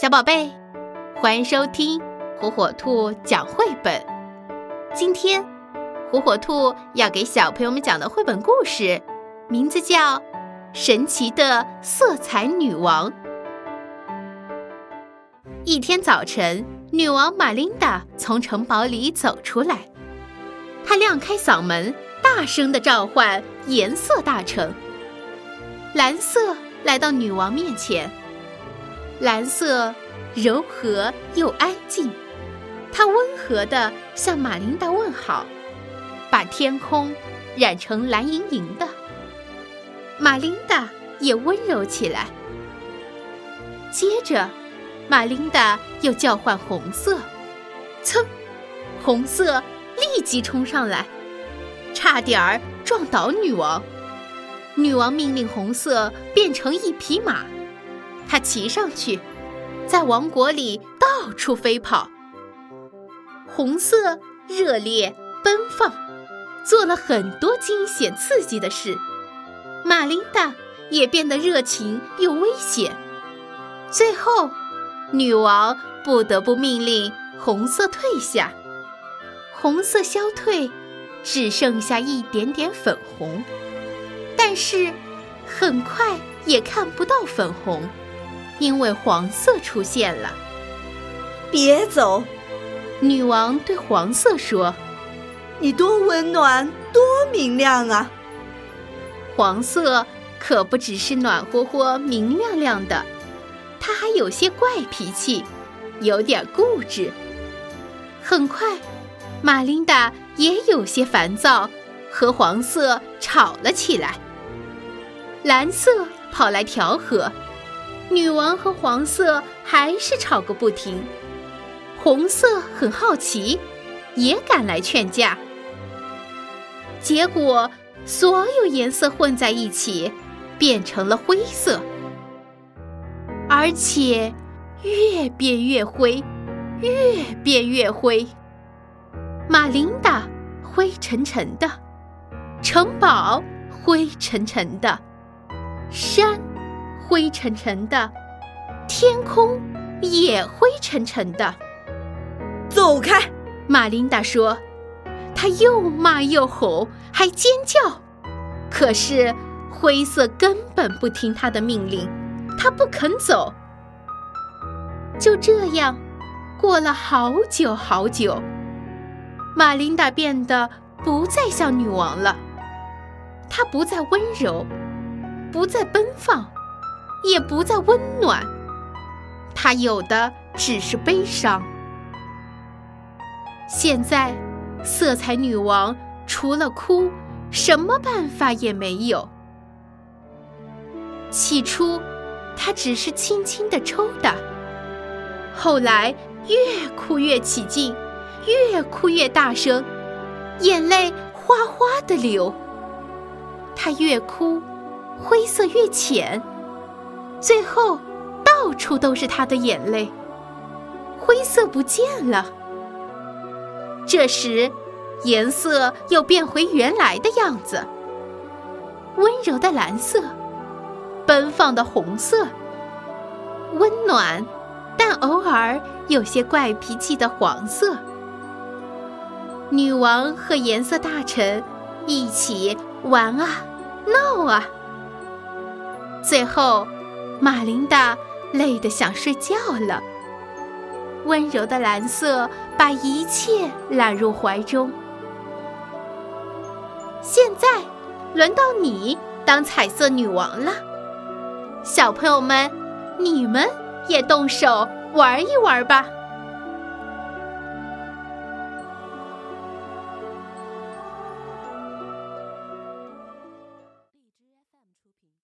小宝贝，欢迎收听火火兔讲绘本。今天，火火兔要给小朋友们讲的绘本故事，名字叫《神奇的色彩女王》。一天早晨，女王玛琳达从城堡里走出来，她亮开嗓门，大声的召唤颜色大臣。蓝色来到女王面前。蓝色柔和又安静，它温和地向玛琳达问好，把天空染成蓝莹莹的。玛琳达也温柔起来。接着，玛琳达又叫唤红色，噌，红色立即冲上来，差点儿撞倒女王。女王命令红色变成一匹马。他骑上去，在王国里到处飞跑。红色热烈奔放，做了很多惊险刺激的事。玛琳达也变得热情又危险。最后，女王不得不命令红色退下。红色消退，只剩下一点点粉红，但是很快也看不到粉红。因为黄色出现了，别走！女王对黄色说：“你多温暖，多明亮啊！”黄色可不只是暖和和、明亮亮的，它还有些怪脾气，有点固执。很快，玛琳达也有些烦躁，和黄色吵了起来。蓝色跑来调和。女王和黄色还是吵个不停，红色很好奇，也赶来劝架。结果，所有颜色混在一起，变成了灰色，而且越变越灰，越变越灰。玛琳达灰沉沉的，城堡灰沉沉的，山。灰沉沉的，天空也灰沉沉的。走开！玛琳达说。她又骂又吼，还尖叫。可是灰色根本不听她的命令，它不肯走。就这样，过了好久好久，玛琳达变得不再像女王了。她不再温柔，不再奔放。也不再温暖，他有的只是悲伤。现在，色彩女王除了哭，什么办法也没有。起初，她只是轻轻的抽打，后来越哭越起劲，越哭越大声，眼泪哗哗的流。她越哭，灰色越浅。最后，到处都是他的眼泪。灰色不见了。这时，颜色又变回原来的样子：温柔的蓝色，奔放的红色，温暖但偶尔有些怪脾气的黄色。女王和颜色大臣一起玩啊，闹啊，最后。马琳达累得想睡觉了。温柔的蓝色把一切揽入怀中。现在，轮到你当彩色女王了。小朋友们，你们也动手玩一玩吧。